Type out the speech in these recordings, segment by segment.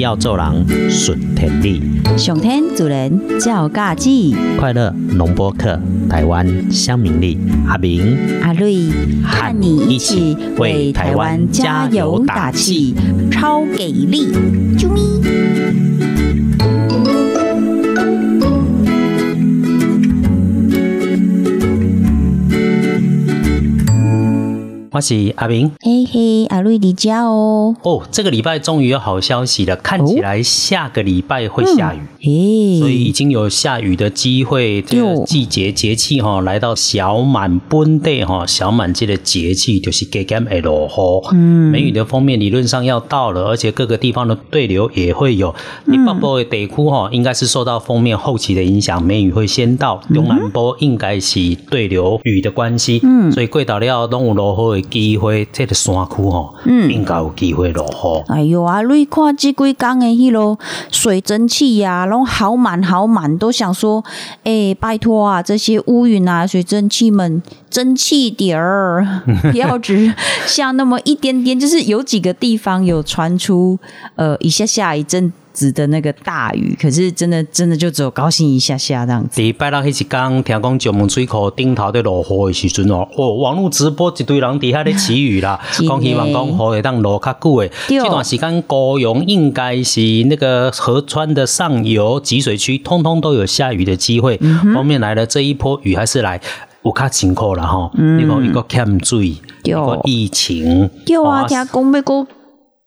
只要做人顺天理，上天主人照家己，快乐农播客，台湾乡民力，阿明。阿瑞。和你一起为台湾加油打气，超给力！啾咪。我是阿明。嘿嘿，阿瑞迪家哦。哦，这个礼拜终于有好消息了，看起来下个礼拜会下雨。嘿，所以已经有下雨的机会，这个季节节气哈，来到小满本地哈，小满这个节气就是给减会落雨。嗯，梅雨的封面理论上要到了，而且各个地方的对流也会有。你北部的地区哈，应该是受到封面后期的影响，梅雨会先到。东南部应该是对流雨的关系，嗯，所以过到了拢有落雨的机会，这个山区哈，嗯，应该有机会落雨。哎呦啊，你看这几天的迄落水蒸气呀。然后好满好满，都想说，哎，拜托啊，这些乌云啊、水蒸气们，蒸气点儿，不要只下那么一点点，就是有几个地方有传出，呃，一下下一阵子的那个大雨，可是真的真的就只有高兴一下下这样子。礼拜六迄一天，听讲九门水库顶头在落雨的时阵哦，哦，网络直播一堆人底下咧祈雨啦，讲希望讲雨会当落较久诶。这段时间高雄应该是那个河川的上游集水区，通通都有下雨的机会。后面来了这一波雨还是来有较辛苦了哈，那个一个欠水，一个疫情，对啊，听讲要个。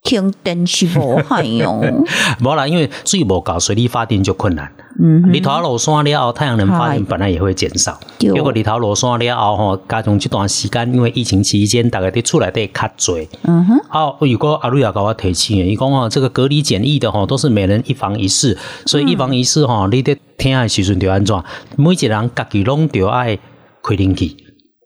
停电是无害用，无啦，因为水无够，水力发电就困难。嗯，日头落山了后，太阳能发电本来也会减少。如果日头落山了后，吼，加上这段时间，因为疫情期间，大家伫厝内底较侪。嗯哼。好，如果阿瑞也甲我提醒，伊讲哦，这个隔离检疫的吼，都是每人一房一室，所以一房一室吼，你伫听的时阵就安怎？每一个人家己拢着爱开冷气。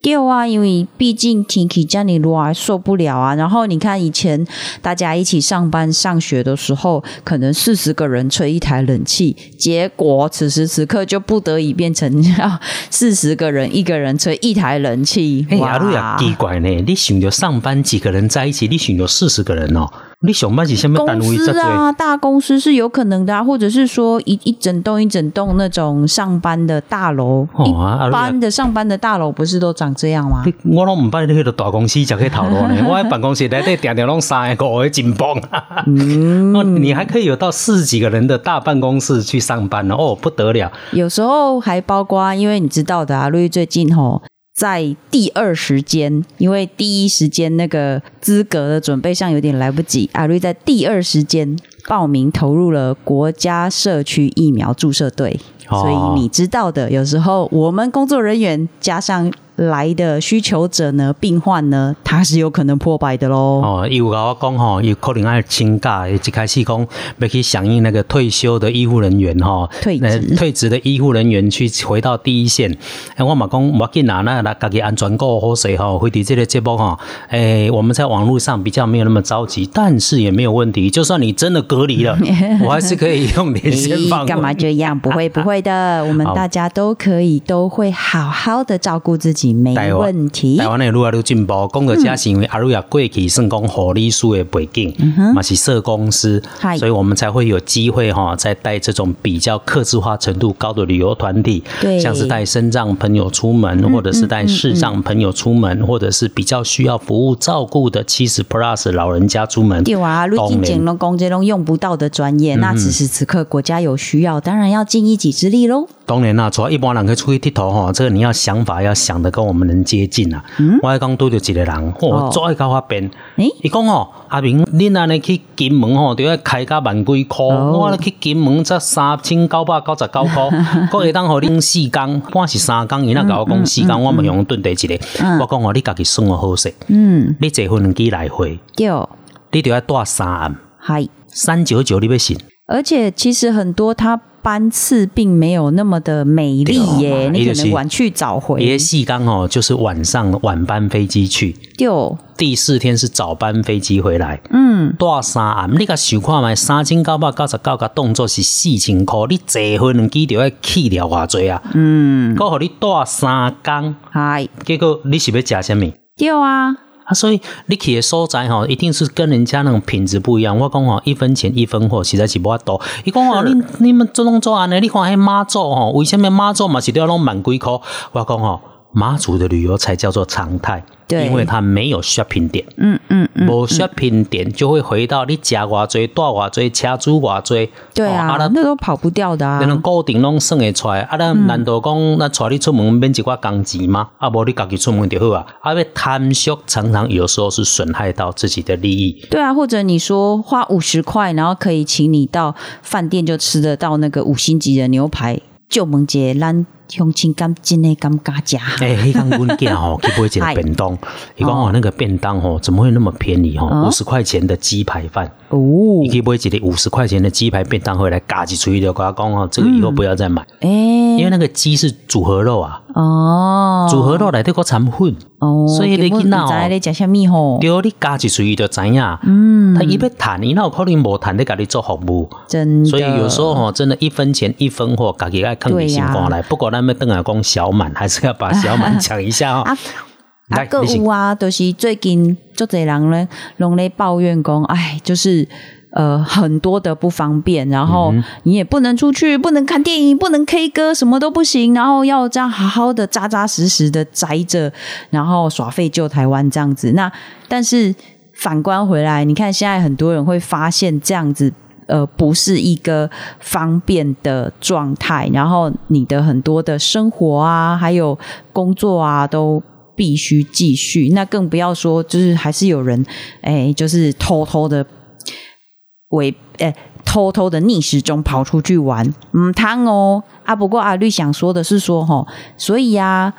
对啊，因为毕竟天气这样热，受不了啊。然后你看以前大家一起上班上学的时候，可能四十个人吹一台冷气，结果此时此刻就不得已变成要 四十个人一个人吹一台冷气。哇，奇怪呢！你想着上班几个人在一起，你想着四十个人哦。你上班是什么单位？公司啊，大公司是有可能的啊，或者是说一一整栋一整栋那种上班的大楼，一般的上班的大楼不是都长这样吗？我拢唔办那个大公司才可以讨论呢。我喺办公室内底点点拢三个五个紧绷。嗯，你还可以有到四十几个人的大办公室去上班哦，不得了。有时候还包括，因为你知道的啊，陆毅最近吼。在第二时间，因为第一时间那个资格的准备上有点来不及，阿瑞在第二时间报名投入了国家社区疫苗注射队，所以你知道的，有时候我们工作人员加上。来的需求者呢，病患呢，他是有可能破百的喽。哦，有跟我讲吼，有可能爱请假，一开始讲要去响应那个退休的医护人员哈，退职退职的医护人员去回到第一线。哎，我嘛讲，我紧拿那那家己安全过好水哈，回滴这个节目哈。哎，我们在网络上比较没有那么着急，但是也没有问题。就算你真的隔离了，我还是可以用连线放。干嘛这样？不会不会的，我们大家都可以都会好好的照顾自己。没问题。台湾的愈来愈进步，讲到这是因为阿瑞亚过去算讲护理师的背景，嘛是设公司，所以我们才会有机会哈，在带这种比较客制化程度高的旅游团体，像是带身障朋友出门，或者是带视障朋友出门，或者是比较需要服务照顾的七十 plus 老人家出门。对啊，如今捡了工这种用不到的专业，那此时此刻国家有需要，当然要尽一己之力喽。当然啦，除了一般人去出去剃头哈，这个你要想法要想的跟我们能接近啊。我还刚拄着一个人，我最搞发边。诶，伊讲哦，阿明，恁安尼去金门吼，都要开价万几箍。我去金门才三千九百九十九箍，可会当互恁四工，半是三工，伊那甲我讲四工，我咪用顿地一个。我讲哦，你家己算我好势。嗯，你坐飞机来回，对，你就要带三暗。嗨，三九九你要信？而且其实很多他。班次并没有那么的美丽耶，你可能晚去早回。别细刚哦，就是晚上晚班飞机去，就第四天是早班飞机回来。嗯，大三暗，你甲想看卖三千九百九十九个动作是四千块，你坐飞机就要去了偌济啊？嗯，够互你大三工，嗨，结果你是要食什么？对啊。啊，所以你去的所在吼，一定是跟人家那种品质不一样。我讲吼，一分钱一分货，实在是无法度。伊讲吼，你你们做拢做安尼，你看迄妈祖吼，为什么妈祖嘛是都要拢万几箍？我讲哦。妈祖的旅游才叫做常态，对，因为它没有 shopping 点，嗯嗯嗯，无 shopping 点就会回到你加偌济、大偌济、车租偌济，对啊，那都跑不掉的啊，那种固定拢算会出来，啊，咱难道讲那带你出门免一寡工钱吗？啊，无你家己出门就好啊，啊，要贪俗常常有时候是损害到自己的利益，对啊，或者你说花五十块，然后可以请你到饭店就吃得到那个五星级的牛排，就门节咱。用情感真的感加价。哎，迄间阮囝吼 去买一个便当，伊讲哦，那个便当吼怎么会那么便宜吼？五十块钱的鸡排饭哦，你可以买一个五十块钱的鸡排便当回来，嘎几锤就跟他讲哦，这个以后不要再买。哎，因为那个鸡是组合肉啊。哦，组合肉来这个成分哦，所以你囡仔哦，你食啥物吼？对，你加一锤就知影。嗯，他一要谈，伊那有可能无谈，你家己做服务。真，所以有时候吼，真的一分钱一分货，家己爱看你心肝来。不管咱们邓阿公小满，还是要把小满讲一下 啊。啊，购物啊，都是最近做侪人咧，拢咧抱怨讲，哎，就是。呃，很多的不方便，然后你也不能出去，不能看电影，不能 K 歌，什么都不行，然后要这样好好的扎扎实实的宅着，然后耍废救台湾这样子。那但是反观回来，你看现在很多人会发现这样子，呃，不是一个方便的状态，然后你的很多的生活啊，还有工作啊，都必须继续。那更不要说，就是还是有人，哎，就是偷偷的。为诶，偷偷的逆时钟跑出去玩，嗯，汤哦啊！不过阿绿想说的是说，哈，所以呀，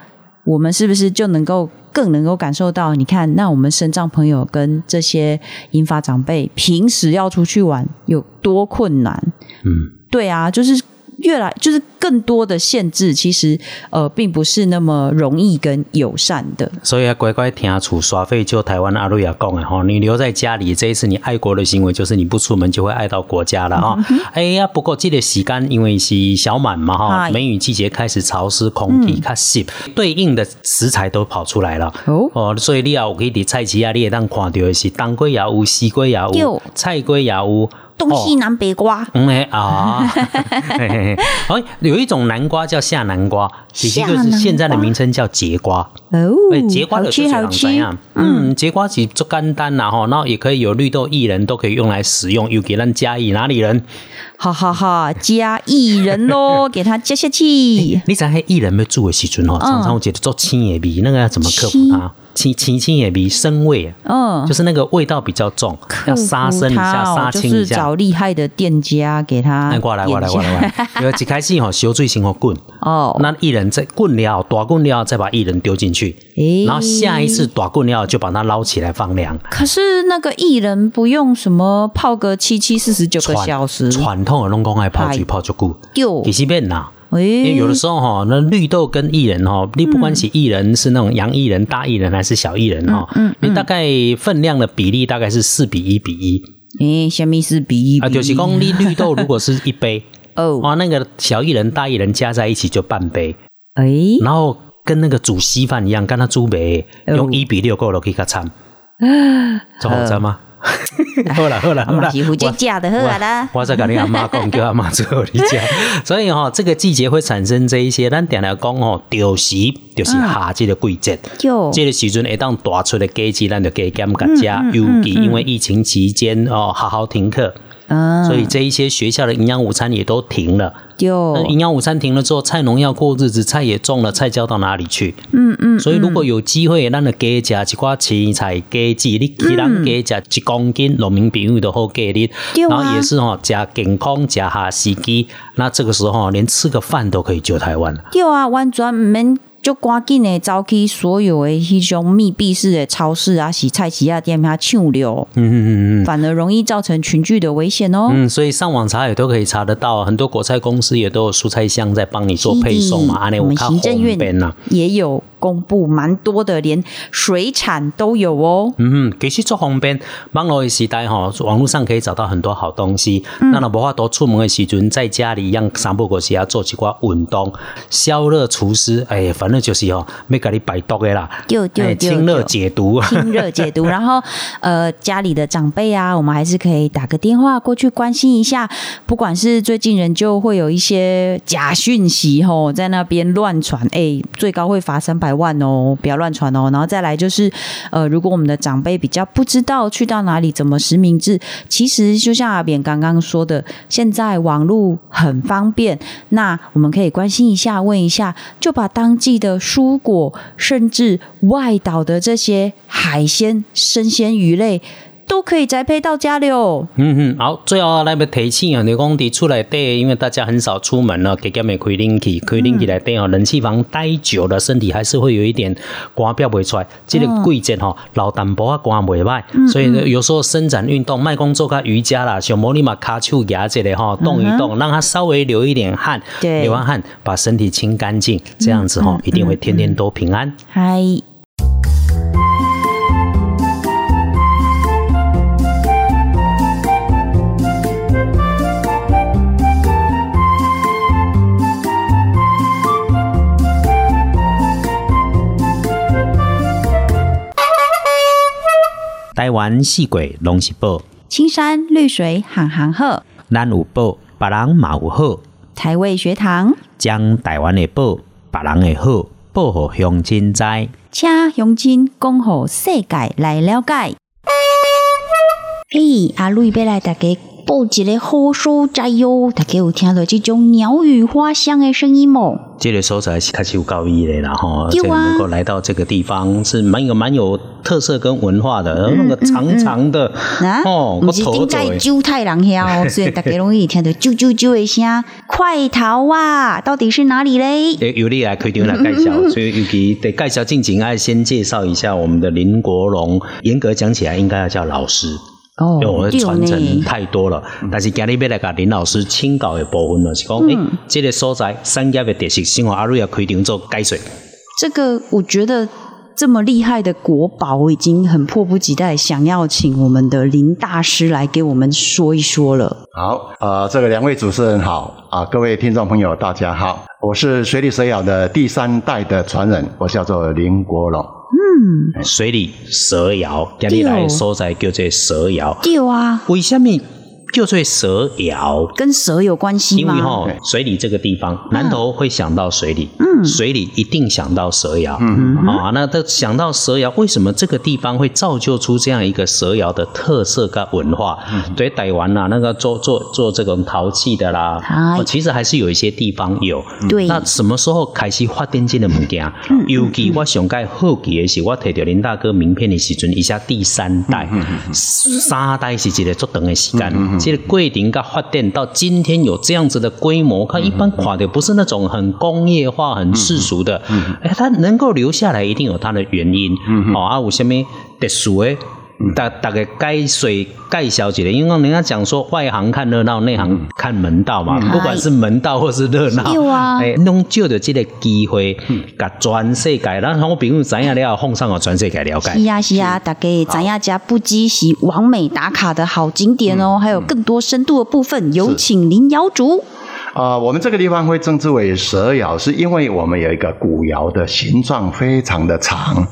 我们是不是就能够更能够感受到？你看，那我们身障朋友跟这些银发长辈平时要出去玩有多困难？嗯，对啊，就是。越来就是更多的限制，其实呃并不是那么容易跟友善的。所以要乖乖听处耍废就台湾阿瑞亚讲的哈，你留在家里，这一次你爱国的行为就是你不出门就会爱到国家了哈。哎呀，不过这个时间因为是小满嘛哈，梅雨季节开始潮湿，空气较湿，对应的食材都跑出来了哦哦，所以你要可以伫菜市啊，你也当看到的是当归也有，西瓜也有，菜归也有。东西南北瓜，嗯诶啊，哎，有一种南瓜叫夏南瓜，其实就是现在的名称叫节瓜。哦，节瓜的是长怎样？嗯，节瓜子做干单啦哈，然后也可以有绿豆薏仁都可以用来使用，又给咱加薏哪里人？哈哈哈，加薏仁咯，给他加下去。你知黑薏仁要煮的时阵哦，常常我觉得做青叶米，那个要怎么克服它？青。青青也比生味，嗯，就是那个味道比较重，要杀生一下，杀青一下，找厉害的店家给他。过来过来过来，因为一开始哈修最新和滚。哦，那薏仁再滚了，大滚了，再把薏仁丢进去，然后下一次大滚了就把它捞起来放凉。可是那个薏仁不用什么泡个七七四十九个小时，传统的龙宫爱泡水泡就够，其实变呐。因为有的时候哈，那绿豆跟薏仁哈，你不管是薏仁是那种洋薏仁、大薏仁还是小薏仁哈，嗯你大概分量的比例大概是四比一比一。诶，什么是比一？啊，就是讲你绿豆如果是一杯 哦，啊，那个小薏仁、大薏仁加在一起就半杯。哎，然后跟那个煮稀饭一样，跟它煮白，用一比六够了，可以给它掺。这好吃吗？好了好了 好了，几乎就嫁的好了。我在跟你阿妈讲，叫阿妈做你家。所以哈，这个季节会产生这一些。咱点来讲哦，就是就是夏季的季节。这个时阵一当大出的季节，咱就加减加加。尤其因为疫情期间哦，好好停课。所以这一些学校的营养午餐也都停了。有营养午餐停了之后，菜农要过日子，菜也种了，菜交到哪里去？嗯嗯。所以如果有机会，咱就加加一寡青菜，加几你其他加吃一公斤农民朋友都好给你。然后也是哈，加健康，加下司机。那这个时候连吃个饭都可以救台湾了。对啊，完全唔免。就赶紧的招去所有的迄种密闭式的超市啊、洗菜洗啊店，啊抢流，嗯嗯嗯嗯，反而容易造成群聚的危险哦。嗯，所以上网查也都可以查得到，很多果菜公司也都有蔬菜箱在帮你做配送嘛。我们行政院也有。公布蛮多的，连水产都有哦。嗯，其实做方便，网络的时代哈，网络上可以找到很多好东西。那那无法多出门的时阵，在家里一样三不五时啊做几挂运动，消热除湿。哎，反正就是哦，没给你摆毒的啦。就就清热解毒，清热解毒。然后呃，家里的长辈啊，我们还是可以打个电话过去关心一下。不管是最近人就会有一些假讯息吼，在那边乱传，哎，最高会罚三百。百万哦，不要乱传哦。然后再来就是，呃，如果我们的长辈比较不知道去到哪里怎么实名制，其实就像阿扁刚刚说的，现在网络很方便，那我们可以关心一下，问一下，就把当季的蔬果，甚至外岛的这些海鲜、生鲜鱼类。都可以栽培到家了哦。嗯哼，好，最后来要提醒啊，你讲的出来对，因为大家很少出门了，给家咪开冷气，开冷气来对哦，冷气房待久了，身体还是会有一点汗表不出来。这个季节哈，老淡薄啊，汗袂歹，所以有时候伸展运动，卖工做个瑜伽啦，小魔力嘛，卡丘牙这类哈，动一动，让它稍微流一点汗，流完汗把身体清干净，这样子哈，一定会天天都平安。嗨。台湾四季拢是宝，青山绿水行行好，咱有宝，别人嘛有好。台味学堂将台湾的宝，别人的好，报互乡亲知，请乡亲讲互世界来了解。嘿，阿瑞要来大家。报一个好所在哟，大家有听到这种鸟语花香的声音吗？这个所在是开始有高义的啦哈，而且能够来到这个地方是蛮有蛮有特色跟文化的，然后那个长长的哦，不是正在九太郎遐哦，所以大家容易听到啾啾啾的声。快逃啊！到底是哪里嘞？由你来开场来介绍，所以尤其得介绍进前，爱先介绍一下我们的林国荣。严格讲起来，应该要叫老师。因为我们传承太多了，但是今日要来甲林老师请教的部分呢，是讲，诶，这个所在产业的特色，生活阿瑞要开场做解说。这个我觉得这么厉害的国宝，我已经很迫不及待想要请我们的林大师来给我们说一说了。好，呃，这个两位主持人好啊，各位听众朋友大家好，我是水里蛇咬的第三代的传人，我叫做林国龙。嗯，水里蛇窑，今日来所在叫做蛇窑。对啊，为什么？就是蛇窑，跟蛇有关系吗？因为哈，水里这个地方，南头会想到水里，嗯，水里一定想到蛇窑，嗯，啊，那他想到蛇窑，为什么这个地方会造就出这样一个蛇窑的特色跟文化？对，台湾呐，那个做做做这种陶器的啦，其实还是有一些地方有。对，那什么时候开始发电机的物件？尤其我上盖好奇的是，我摕到林大哥名片的时阵，一下第三代、三代是一个足长的时间。其实桂林噶发电到今天有这样子的规模，它一般垮的不是那种很工业化、很世俗的，哎，它能够留下来，一定有它的原因。哦，啊，有什么特殊的？大大概该水盖小姐的，因为人家讲说外行看热闹，内行看门道嘛。不管是门道或是热闹，哎，弄旧的这个机会，甲全世界，然后我朋友怎样了，奉上我全世界了解。是啊是啊，大概咱亚家不积是完美打卡的好景点哦，还有更多深度的部分，有请林瑶主。啊，我们这个地方会称之为蛇窑，是因为我们有一个古窑的形状非常的长，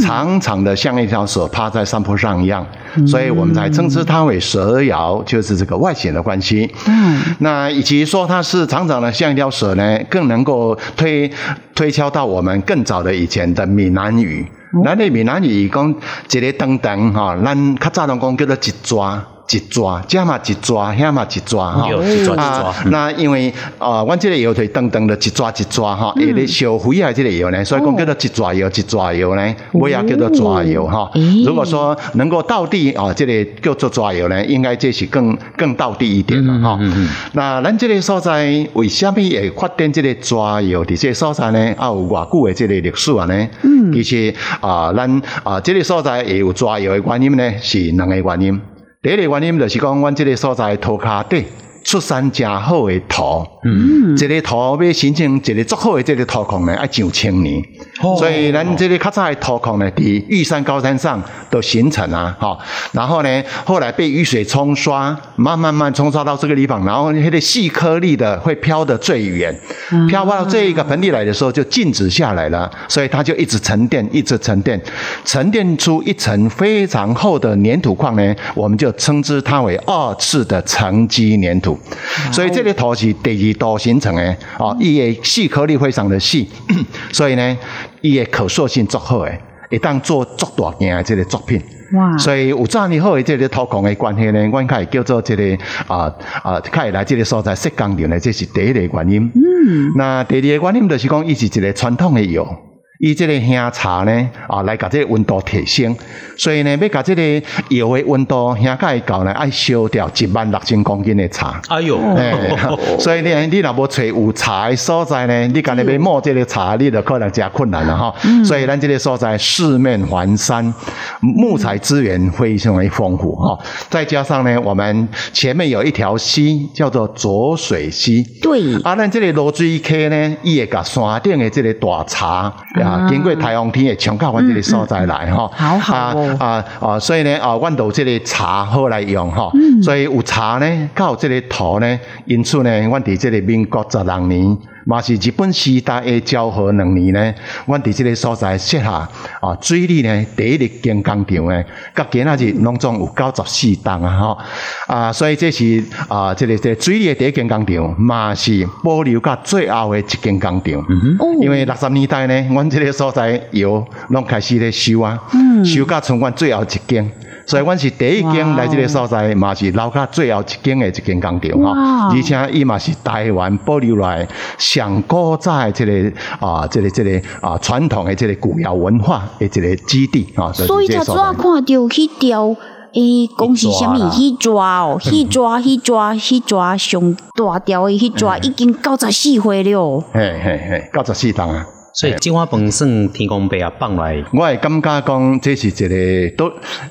长长的像一条蛇趴在山坡上一样，所以我们才称之它为蛇窑，就是这个外形的关系。嗯，那以及说它是长长的像一条蛇呢，更能够推推敲到我们更早的以前的闽南语。咱的闽南语讲一个等等哈，咱较早拢讲叫做一抓。一抓，这嘛一抓，遐嘛一抓哈。有一抓一啊抓，，那因为啊，阮这个药腿等等的一抓一抓哈，嗯下咧烧肥啊，这个药呢，所以讲叫做一抓药一抓药呢，尾也叫做抓药哈咦。如果说能够到底啊，这个叫做抓药呢，应该这是更更到底一点了哈嗯嗯嗯。那咱这个所在为什么会发展这个抓药伫这个所在呢？啊，有偌久的这个历史啊呢？嗯，其实啊，咱啊这个所在会有抓药的原因呢，是两个原因。第一个原因就是讲，阮即个所在涂骹底出山真好的土，嗯，这个土要形成一个足好的这个土况呢，要上千年，哦。所以咱这个较早的土况呢，伫玉山高山上都形成啊，哈，然后呢，后来被雨水冲刷，慢慢慢冲刷到这个地方，然后那个细颗粒的会飘得最远，飘到这一个盆地来的时候就静止下来了，所以它就一直沉淀，一直沉淀，沉淀出一层非常厚的粘土矿呢，我们就称之它为二次的沉积粘土。所以这个土是第二度形成的哦，伊的细颗粒非常的细，所以呢，伊的可塑性足好诶，会当做足大件的这个作品。哇所以有遮尼好的这个土矿的关系呢，阮较会叫做这个啊啊，较会来这个所在设工厂呢，这是第一个原因。嗯，那第二个原因就是讲，伊是一个传统的药。伊这个香茶呢，啊，来甲这个温度提升，所以呢，要甲这个药的温度香甲会高呢，爱烧掉一万六千公斤的茶。哎呦，哎，所以你你若无找有茶的所在呢，你干那要摸这个茶，你就可能真困难了哈。所以咱这个所在四面环山，木材资源非常的丰富哈。再加上呢，我们前面有一条溪叫做浊水溪。对，啊，咱这个罗水溪呢，伊会甲山顶的这个大茶啊，经过台风天会冲到阮这个所在来吼。好好哦啊啊啊！所以呢，啊，阮有这个茶好来用吼。所以有茶呢，较有这个土呢，因此呢，阮伫这个民国十六年，嘛是日本时代的昭和两年呢，阮伫这个所在设下啊水利呢第一日建工厂呢，甲今仔日拢总有九十四栋啊吼啊，所以这是啊这个这个水利的第一间工厂，嘛是保留到最后的一间工厂。哦因为六十年代呢，阮这个所在油拢开始咧修啊，修到剩阮最后一间。所以，阮是第一间来这个所在，嘛是留到最后一间的一间工厂吼，而且伊嘛是台湾保留来上古早的这个啊，这个这个啊传统的这个古窑文化的一个基地所以才怎这个所在看到迄条诶，讲是啥物？迄抓哦，迄抓，迄抓，迄抓上大条的迄抓已经九十四岁了。嘿嘿嘿，九十四档啊。所以金花本算天公伯啊放来，我会感觉讲，这是一个都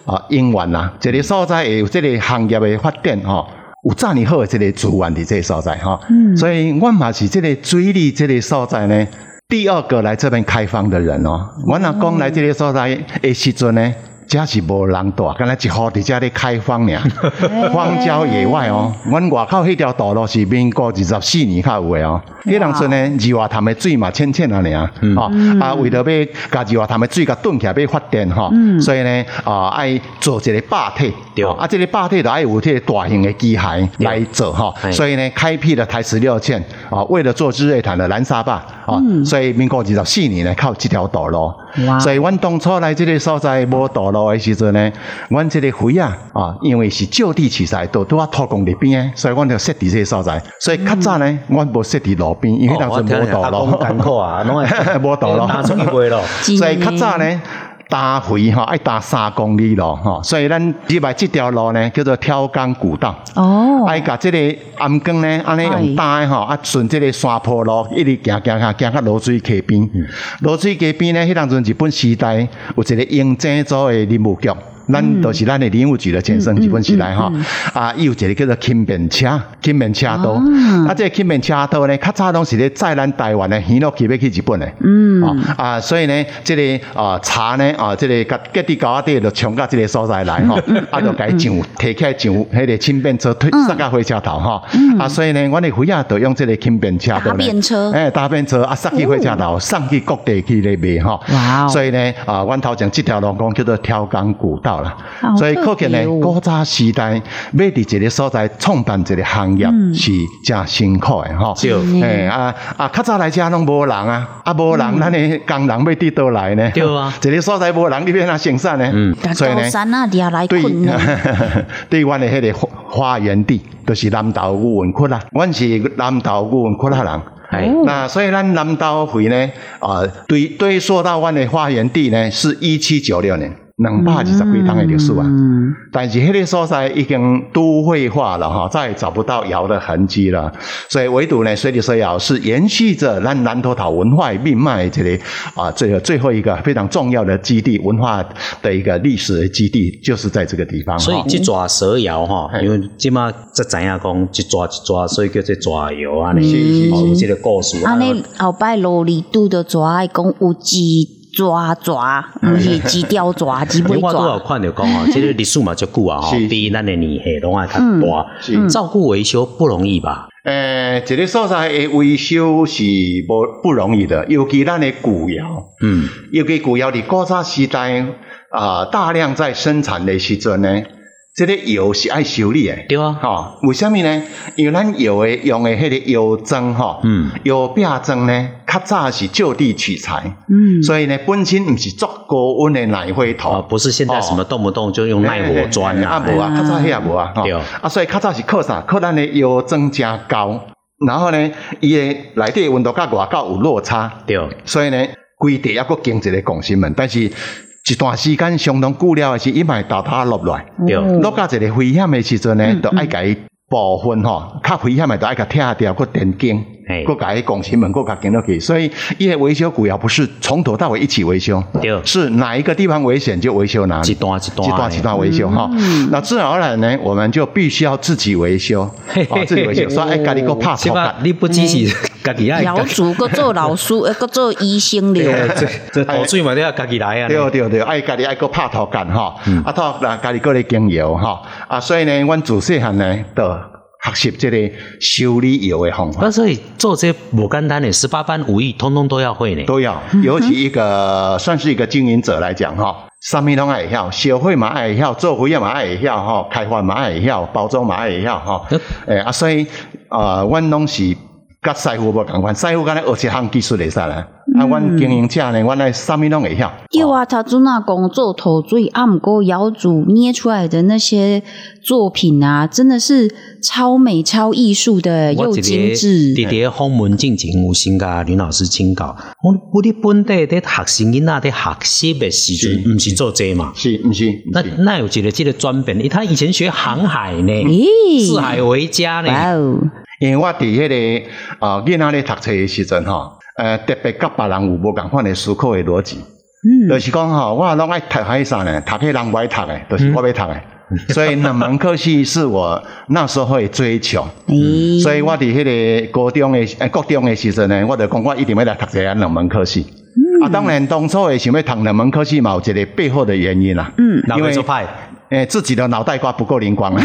啊因缘啦，一个所在会有这个行业的发展吼。有遮尔好的这个资源伫这个所在哈，所以我嘛是这个水利这个所在呢，第二个来这边开放的人哦。我若讲来这个所在的时阵呢，这是无人住，敢若一户伫遮咧开荒尔，荒郊野外哦。阮外口迄条道路是民国二十四年较有诶哦，迄当阵呢，二外潭诶水嘛浅浅啊尔，哦啊，为了要甲二外潭诶水甲顿起来要发电吼，所以呢啊爱做一个坝体，对。哦啊，这个坝体就爱有这个大型诶机械来做哈，所以呢开辟了台十六线啊，为了做日月潭的南沙坝啊，所以民国二十四年呢靠这条道路，所以阮当初来这个所在无道路的时阵呢，阮这个灰啊啊，因为是就地取材，都拄啊土工里边诶，所以阮就设置这个所在，所以较早呢，阮无设置路边，因为哦当时无道路，艰苦啊，拢会 无道路。所以较早呢。搭回吼爱搭三公里咯吼，所以咱入来这条路呢叫做挑江古道。哦，爱甲即个暗光呢，安尼用搭的吼，啊顺即个山坡路一直行行行行到罗水溪边。罗水溪边呢，迄当阵日本时代有一个英政组的林务局。咱都是咱的林务局的前身，日本时代吼，啊，伊有一个叫做轻便车，轻便车道，啊，这个轻便车道呢，较早拢是咧载咱台湾的鱼落去要去日本的，嗯，啊，所以呢，这个啊茶呢，啊，这个甲各地高压底就冲到这个所在来吼，啊，就甲伊上摕起来上迄个轻便车推塞到火车头吼，啊，所以呢，阮的灰啊，就用这个轻便车道搭呢便车。哎，搭便车啊，塞去火车头，送去各地去咧卖吼，哇哦。所以呢，啊，阮头前这条路讲叫做挑港古道所以可见呢古早时代要伫一个所在创办一个行业是真辛苦的吼。对哎啊啊，较早来遮拢无人啊，啊无人，咱的工人要伫倒来呢？对啊。一个所在无人，你要哪生产呢？嗯。大所以呢，山啊，掠来对对，阮的迄个花花园地，就是南投古文窟啦。阮是南投古文窟啦人。哎，那所以咱南岛会呢，啊、对对，说到阮的花园地呢，是一七九六年，两百二十几档的历史啊。嗯，但是迄个所在已经都会化了哈，再也找不到窑的痕迹了。所以唯独呢，水里水窑是延续着咱南头岛文化命脉这里啊，这个最后一个非常重要的基地，文化的一个历史的基地，就是在这个地方。所以这抓蛇窑哈，嘿因为即马才知影讲一抓一抓，所以叫做抓窑啊，尼是是哦，有这个故事啊安。尼后摆罗里拄着抓，讲有几抓抓，毋是几条抓，几尾因为我都有抓。看着讲哦，即个历史嘛足久啊吼，是。比咱的年岁拢爱较嗯。大，是照顾维修不容易吧？呃，一个所在的维修是不不容易的，尤其咱的古窑，嗯，尤其古窑伫古早时代啊、大量在生产的时阵呢，这个窑是爱修理的。对啊，吼、为什么呢？因为咱窑的用的迄个窑砖吼，嗯，窑壁砖呢，较早是就地取材，嗯，所以呢，本身毋是足高温的奶灰土。啊，不是现在什么动不动就用耐火砖啊，啊，无啊，较早迄也无啊，对。啊，所以较早是靠啥？靠咱的窑砖加高，然后呢，伊的内底温度甲外口有落差，对，所以呢，规地还佫经一个拱心门，但是一段时间相当久了的是，伊嘛会倒塌落来，落到一个危险的时阵呢，嗯就爱甲伊部分吼，较危险的就爱甲拆掉，佫电经嘿，佫甲伊拱心门，佫甲经落去，所以伊的维修古窑不是从头到尾一起维修，对。是哪一个地方危险就维修哪里，一段一段一段一段维修哈。那自然而然呢，我们就必须要自己维修，啊，自己维修，所以爱家己个拍头干。你不支持家己爱窑主搁做老师，呃，搁做医生了。这这倒水嘛都要家己来啊。对对对，爱家己爱个拍头干哈，嗯。啊，头啦家己个咧经营哈，啊，所以呢，阮自细汉呢，都学习这个修理油的方法那。所以做这不简单的，十八般武艺通通都要会呢。都要，尤其一个算是一个经营者来讲哈，啥物拢爱会晓，消费嘛爱会晓，做会也嘛爱会晓哈，开发嘛爱会晓，包装嘛爱会晓哈嗯。诶啊，所以啊，阮拢是甲师傅无共款，师傅敢若学一项技术会使啦。啊，阮经营者呢，阮来啥物拢会晓。对啊，他做那工作头最啊，毋过窑主捏出来的那些作品啊，真的是超美、超艺术的，又精致。伫伫访问进前有先甲林老师请教，我我哋本地伫学生囡仔伫学习的时阵，毋是做这嘛？是毋是？那那有一个这个转变，他以前学航海呢，咦，四海为家呢。哇哦，因为我伫迄、个啊囡仔咧读册的时阵吼，呃特别甲别人有无共款的思考的逻辑。嗯，就是讲吼，我拢爱读迄啥呢？读迄人不爱读的，就是我要读的。所以两门科系是我那时候会追求，嗯，所以我伫迄个高中的呃高中的时阵呢，我就讲我一定要来读这两门科系。啊，当然当初会想要读两门科系嘛，有一个背后的原因啦。嗯，因为个做派？诶，自己的脑袋瓜不够灵光了。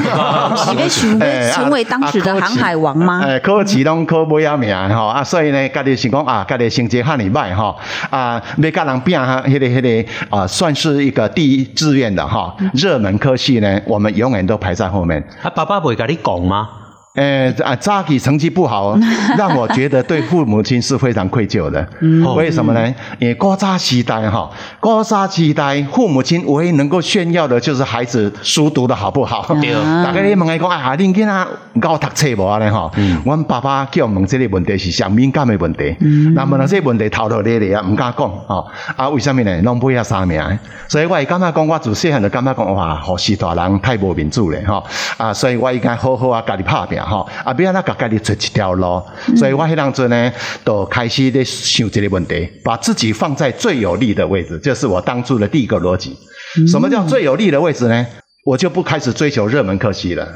是咧想要成为当时的航海王吗？诶，考试拢考尾啊名吼啊，所以呢，家己是讲啊，家己成绩哈尼歹吼啊，要甲人拼哈，迄个迄个啊，算是一个第一志愿的哈，热门科系呢，我们永远都排在后面。啊，爸爸不会跟你讲吗？呃啊，早起成绩不好，让我觉得对父母亲是非常愧疚的。为什么呢？因为高早时代哈，高早时代父母亲唯一能够炫耀的就是孩子书读的好不好。对大家咧问伊讲啊，恁囡仔够读册无安尼吼？阮爸爸叫我问这个问题是上敏感的问题，那问到这个问题头头咧咧啊，唔敢讲吼。啊，为什么呢？拢尾啊三名，所以我会感觉讲，我自细汉就感觉讲，哇，好时大人太无面子咧吼。啊，所以我应该好好啊，家己拍拼吼，啊，不要那甲家己出一条路。所以我迄当阵呢，就开始在想这个问题，把自己放在最有利的位置，这是我当初的第一个逻辑。什么叫最有利的位置呢？我就不开始追求热门科技了，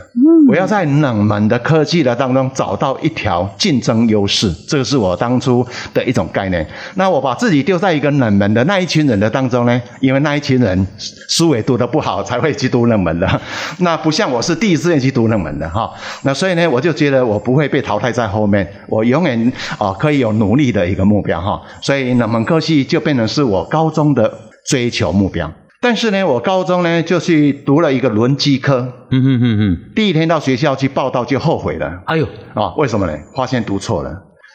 我要在冷门的科技的当中找到一条竞争优势，这个是我当初的一种概念。那我把自己丢在一个冷门的那一群人的当中呢，因为那一群人书也读得不好，才会去读冷门的。那不像我是第一志愿去读冷门的哈。那所以呢，我就觉得我不会被淘汰在后面，我永远啊、可以有努力的一个目标哈。所以冷门科技就变成是我高中的追求目标。但是呢，我高中呢就去读了一个轮机科，嗯哼哼哼，第一天到学校去报道就后悔了哎呦，啊！为什么呢？发现读错了。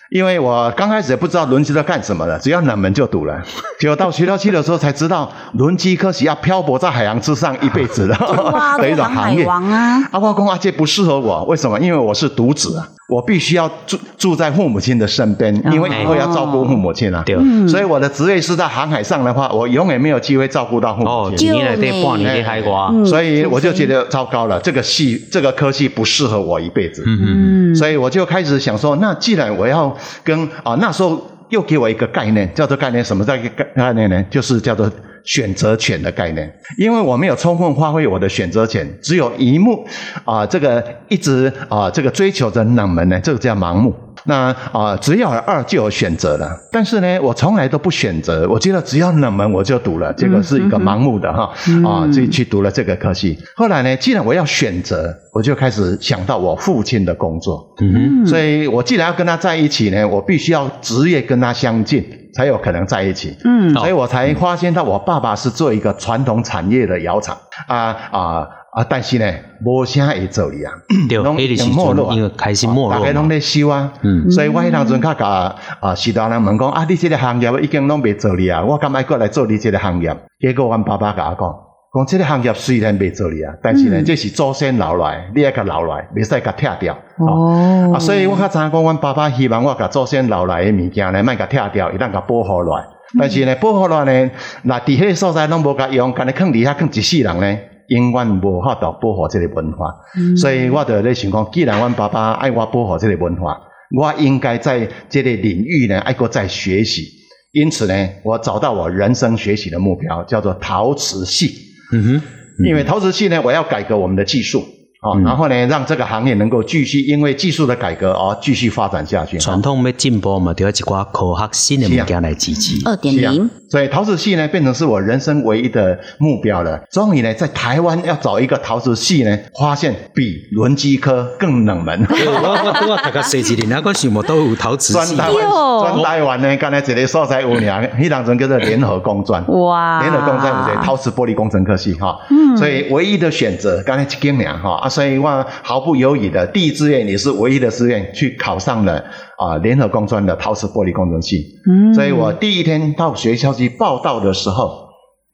因为我刚开始也不知道轮机科干什么的，只要冷门就读了。结果到学校去的时候才知道，轮机科是要漂泊在海洋之上一辈子的 哇，的一种行业。王啊！阿公公阿姐不适合我，为什么？因为我是独子啊，我必须要住住在父母亲的身边，因为以后要照顾父母亲啊。对，所以我的职业是在航海上的话，我永远没有机会照顾到父母哦，亲。一年来得半年在海外，嗯所以我就觉得糟糕了，这个系这个科系不适合我一辈子。嗯哼，嗯，所以我就开始想说，那既然我要跟啊，那时候又给我一个概念，叫做概念什么叫一个概概念呢？就是叫做选择权的概念。因为我没有充分发挥我的选择权，只有一目啊，这个一直啊，这个追求着冷门呢，这个叫盲目。那啊，只要有二就有选择了，但是呢，我从来都不选择，我觉得只要冷门我就读了，这个是一个盲目的哈啊，自己去读了这个科系。后来呢，既然我要选择，我就开始想到我父亲的工作，嗯哼，所以我既然要跟他在一起呢，我必须要职业跟他相近，才有可能在一起。嗯所以我才发现到我爸爸是做一个传统产业的窑厂啊啊啊，但是呢，无啥会做哩啊，对，拢已经没落因为开始没落，大家拢在修啊。嗯所以我迄当阵较甲啊，许多人问讲啊，你这个行业已经拢未做哩啊，我干嘛过来做你这个行业？结果阮爸爸甲我讲。讲这个行业虽然袂做哩啊，但是呢，嗯这是祖先留来，你要甲留来，袂使甲拆掉。哦啊，所以我较知影讲，阮爸爸希望我甲祖先留来的物件呢，莫甲拆掉，会当甲保护落来。但是呢，保护落来呢，那伫迄个所在拢无甲用，干咧囥伫遐囥一世人呢，永远无法度保护这个文化。所以我就咧想讲，既然阮爸爸爱我保护这个文化，我应该在这个领域呢，爱个再学习。因此呢，我找到我人生学习的目标，叫做陶瓷系。嗯哼，因为陶瓷器呢，我要改革我们的技术。哦，然后呢，让这个行业能够继续因为技术的改革而继续发展下去。传统要进步嘛，就要一寡科学新的物件来支持。二点零，所以陶瓷系呢，变成是我人生唯一的目标了。终于呢，在台湾要找一个陶瓷系呢，发现比轮机科更冷门。我我我大概设计的那个想无都有陶瓷系，专台湾，专台湾呢，刚才一个所在有尔，迄当中叫做联合工专。哇，联合工专有一个陶瓷玻璃工程科系哈，嗯所以唯一的选择刚才一间俩哈啊，所以我毫不犹豫的第一志愿也是唯一的志愿去考上了啊联合工专的陶瓷玻璃工程系，嗯。所以我第一天到学校去报道的时候，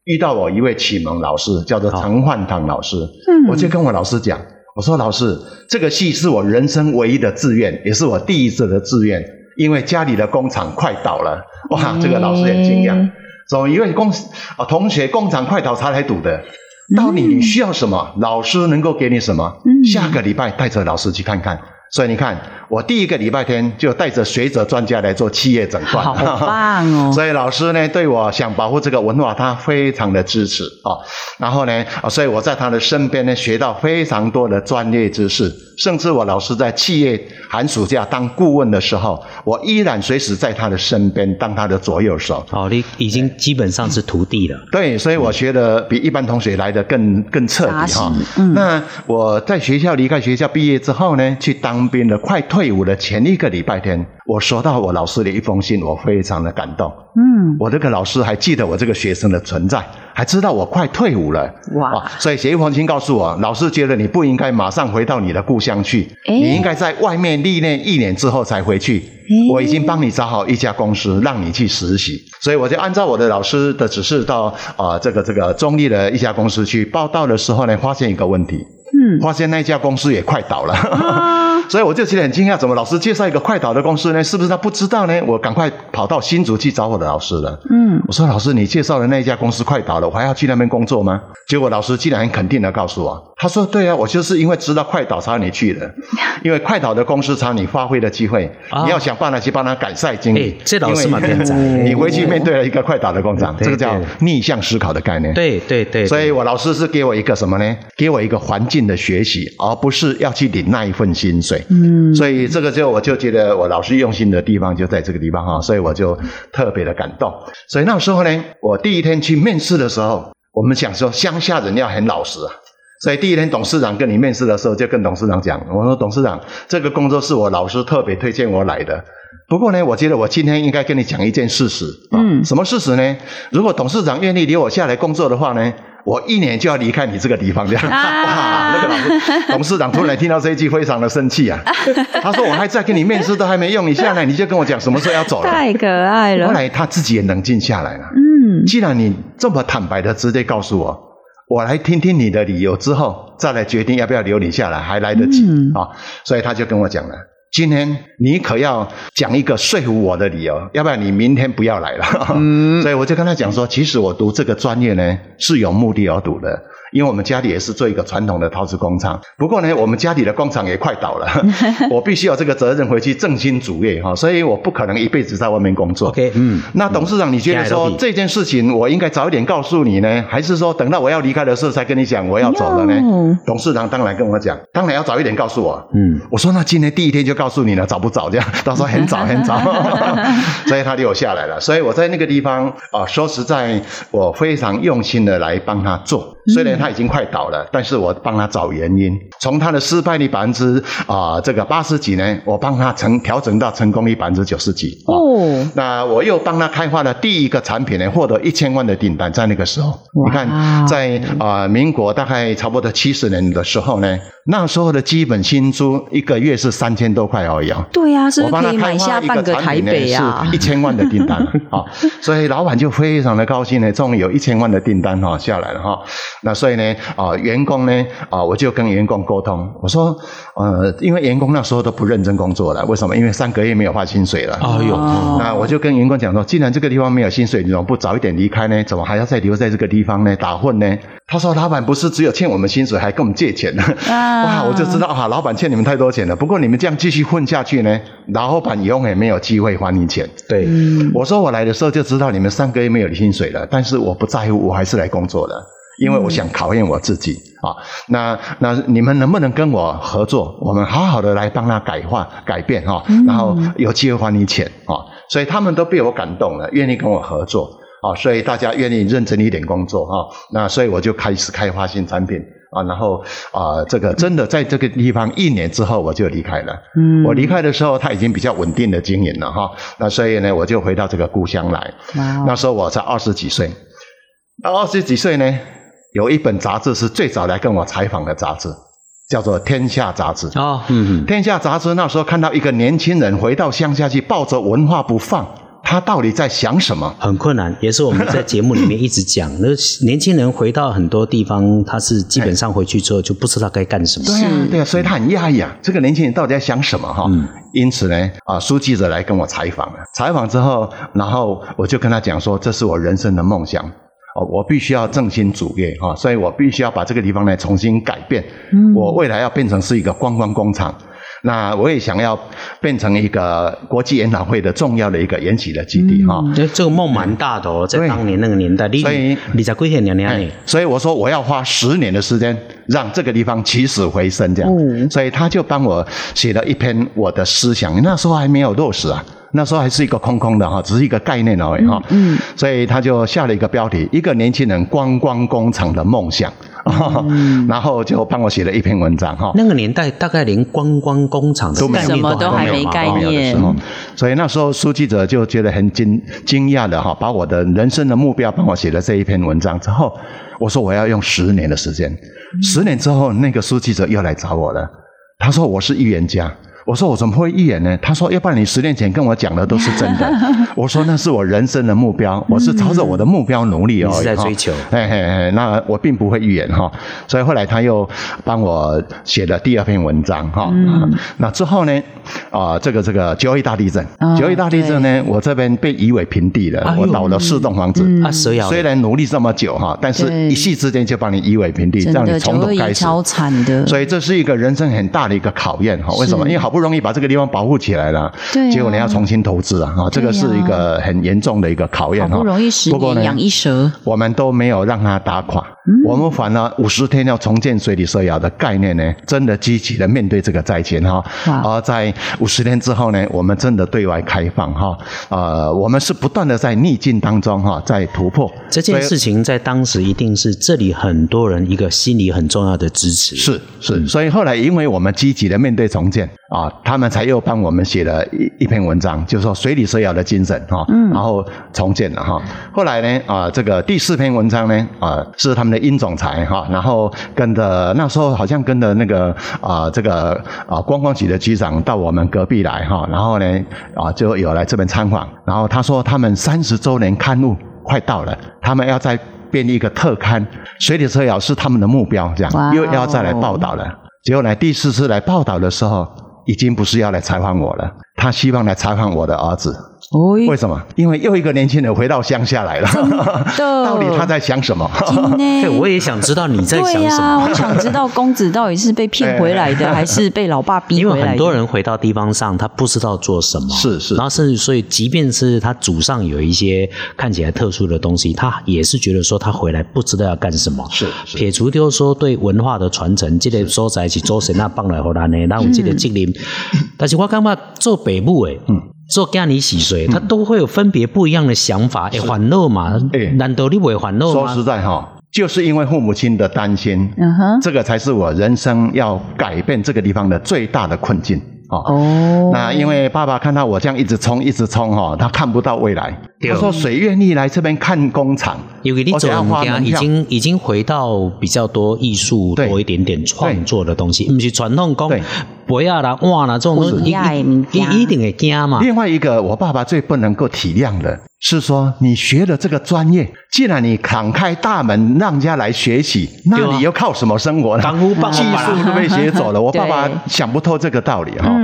遇到我一位启蒙老师，叫做陈焕堂老师，嗯。我就跟我老师讲，我说老师，这个系是我人生唯一的志愿，也是我第一次的志愿，因为家里的工厂快倒了，哇，这个老师很惊讶。嗯，说因为工啊同学工厂快倒才来读的。到底你需要什么？老师能够给你什么？嗯下个礼拜带着老师去看看。所以你看，我第一个礼拜天就带着学者专家来做企业诊断，好棒哦！所以老师呢，对我想保护这个文化，他非常的支持啊。然后呢，啊所以我在他的身边呢，学到非常多的专业知识，甚至我老师在企业寒暑假当顾问的时候，我依然随时在他的身边当他的左右手。哦，你已经基本上是徒弟了。对，所以我学的比一般同学来的更更彻底哈。嗯那我在学校离开学校毕业之后呢，去当兵的快退伍的前一个礼拜天，我收到我老师的一封信，我非常的感动。嗯，我这个老师还记得我这个学生的存在，还知道我快退伍了。哇啊所以写一封信告诉我，老师觉得你不应该马上回到你的故乡去，诶你应该在外面历练一年之后才回去。我已经帮你找好一家公司，让你去实习。所以我就按照我的老师的指示到啊、这个这个中立的一家公司去报道的时候呢，发现一个问题，嗯发现那家公司也快倒了。啊，所以我就觉得很惊讶，怎么老师介绍一个快倒的公司呢？是不是他不知道呢？我赶快跑到新竹去找我的老师了。嗯，我说老师，你介绍的那一家公司快倒了，我还要去那边工作吗？结果老师竟然很肯定的告诉我，他说对啊，我就是因为知道快倒才让你去的，因为快倒的公司才有你发挥的机会，啊你要想办法去帮他改善经营哎。这老师蛮天才 你回去面对了一个快倒的工厂，这个叫逆向思考的概念。对对对，所以我老师是给我一个什么呢？给我一个环境的学习，而不是要去领那一份薪水。嗯，所以这个就我就觉得我老师用心的地方就在这个地方哈，所以我就特别的感动。所以那时候呢，我第一天去面试的时候，我们想说乡下人要很老实啊。所以第一天董事长跟你面试的时候，就跟董事长讲，我说董事长，这个工作是我老师特别推荐我来的。不过呢，我觉得我今天应该跟你讲一件事实啊。嗯什么事实呢？如果董事长愿意留我下来工作的话呢，我一年就要离开你这个地方，这样。哇，那个老师董事长突然听到这一句，非常的生气啊。他说：“我还在跟你面试，都还没用，你下来你就跟我讲什么时候要走了。”太可爱了。后来他自己也冷静下来了。嗯，既然你这么坦白的直接告诉我，我来听听你的理由之后，再来决定要不要留你下来，还来得及啊。所以他就跟我讲了。今天你可要讲一个说服我的理由，要不然你明天不要来了。所以我就跟他讲说，其实我读这个专业呢是有目的而读的。因为我们家里也是做一个传统的陶瓷工厂，不过呢，我们家里的工厂也快倒了，我必须有这个责任回去振兴主业哈，所以我不可能一辈子在外面工作。OK，嗯，那董事长，你觉得说这件事情我应该早一点告诉你呢，还是说等到我要离开的时候才跟你讲我要走了呢？董事长当然跟我讲，当然要早一点告诉我。嗯，我说那今天第一天就告诉你了，早不早这样？他说很早很早，所以他留下来了。所以我在那个地方啊，说实在，我非常用心的来帮他做，虽然。他已经快倒了，但是我帮他找原因，从他的失败率百分之啊这个八十几呢，我帮他成调整到成功率百分之九十几。哦，那我又帮他开发了第一个产品呢，获得一千万的订单，在那个时候，你看在啊民国大概差不多七十年的时候呢，那时候的基本薪资一个月是三千多块而已啊。对呀，是可以买下半个台北啊，一千万的订单啊，所以老板就非常的高兴呢，终于有一千万的订单哈下来了哈，那所以。呢啊，员工呢啊，我就跟员工沟通，我说呃，因为员工那时候都不认真工作了，为什么？因为三个月没有发薪水了。哎呦，那我就跟员工讲说，既然这个地方没有薪水，你怎么不早一点离开呢？怎么还要再留在这个地方呢？打混呢？他说，老板不是只有欠我们薪水，还跟我们借钱呢。哇，我就知道啊，老板欠你们太多钱了。不过你们这样继续混下去呢，老板永远没有机会还你钱。对，我说我来的时候就知道你们三个月没有薪水了，但是我不在乎，我还是来工作的。因为我想考验我自己啊，那那你们能不能跟我合作？我们好好的来帮他改化、改变哈，然后有机会还你钱啊。所以他们都被我感动了，愿意跟我合作啊。所以大家愿意认真一点工作哈。那所以我就开始开发新产品啊，然后啊，这个真的在这个地方一年之后我就离开了。嗯，我离开的时候他已经比较稳定的经营了哈。那所以呢，我就回到这个故乡来。那时候我才二十几岁，那二十几岁呢？有一本杂志是最早来跟我采访的杂志，叫做《天下杂志》啊。嗯，《天下杂志》那时候看到一个年轻人回到乡下去，抱着文化不放，他到底在想什么？很困难，也是我们在节目里面一直讲。那年轻人回到很多地方，他是基本上回去之后就不知道该干什么。对啊，对啊，所以他很压抑啊。这个年轻人到底在想什么？哈，因此呢，啊，书记者来跟我采访了。采访之后，然后我就跟他讲说：“这是我人生的梦想。”哦，我必须要正心主业哈，所以我必须要把这个地方呢重新改变。我未来要变成是一个观光工厂，那我也想要变成一个国际研讨会的重要的一个研习的基地哈。这这个梦蛮大的哦，在当年那个年代，所以你在贵县娘娘里，所以我说我要花十年的时间让这个地方起死回生这样。所以他就帮我写了一篇我的思想，那时候还没有落实啊。那时候还是一个空空的哈，只是一个概念而已哈。嗯，所以他就下了一个标题：一个年轻人观光工厂的梦想。然后就帮我写了一篇文章哈。那个年代大概连观光工厂的概念都还没概念的时候，所以那时候书记者就觉得很惊惊讶的哈，把我的人生的目标帮我写了这一篇文章之后，我说我要用十年的时间。十年之后，那个书记者又来找我了，他说我是预言家。我说我怎么会预言呢？他说，要不然你十年前跟我讲的都是真的。我说那是我人生的目标，我是朝着我的目标努力哦。在追求。嘿嘿嘿，那我并不会预言哈。所以后来他又帮我写了第二篇文章哈。那之后呢？啊，这个这个九一大地震，九一大地震呢，我这边被夷为平地了，我倒了四栋房子。啊，虽然努力这么久哈，但是一夕之间就把你夷为平地，让你从头开始。超惨的。所以这是一个人生很大的一个考验哈。为什么？因为好不容易把这个地方保护起来了，结果你要重新投资啊！哈，这个是一个很严重的一个考验哈。不容易十年养一蛇，我们都没有让它打垮。我们反而五十天要重建水里蛇窑的概念呢，真的积极的面对这个灾情哈。而在五十天之后呢，我们真的对外开放哈。呃，我们是不断的在逆境当中哈，在突破这件事情，在当时一定是这里很多人一个心理很重要的支持。是是，所以后来因为我们积极的面对重建啊，他们才又帮我们写了一一篇文章，就是说水里蛇窑的精神哈。嗯。然后重建了哈。后来呢啊，这个第四篇文章呢啊，是他们的。的殷总裁哈，然后跟着那时候好像跟着那个啊这个啊观光局的局长到我们隔壁来哈，然后呢啊就有来这边参访，然后他说他们三十周年刊物快到了，他们要再编一个特刊，水里车谣是他们的目标，这样又要再来报道了。结果呢，第四次来报道的时候，已经不是要来采访我了，他希望来查看我的儿子。为什么？因为又一个年轻人回到乡下来了。到底他在想什么？对，我也想知道你在想什么。我想知道公子到底是被骗回来的，还是被老爸逼回来的？因为很多人回到地方上，他不知道做什么。是是。然后甚至所以，即便是他祖上有一些看起来特殊的东西，他也是觉得说他回来不知道要干什么。是。撇除掉说对文化的传承，这个说在一起做神那帮来荷兰呢，那我们这个责任。但是我感觉做北部诶，嗯。做家里洗水，他都会有分别不一样的想法。哎，烦恼嘛，难道你不会烦恼吗？说实在哈，就是因为父母亲的担心，嗯哼这个才是我人生要改变这个地方的最大的困境。哦，那因为爸爸看到我这样一直冲，一直冲哈，他看不到未来。他说：“谁愿意来这边看工厂？因为你走已经已经回到比较多艺术多一点点创作的东西，不是传统工。”不要啦，哇啦，这种东西一一定会惊嘛。另外一个，我爸爸最不能够体谅的是说，你学的这个专业，既然你敞开大门让人家来学习，那你又靠什么生活呢？技术都被学走了。我爸爸想不透这个道理哈。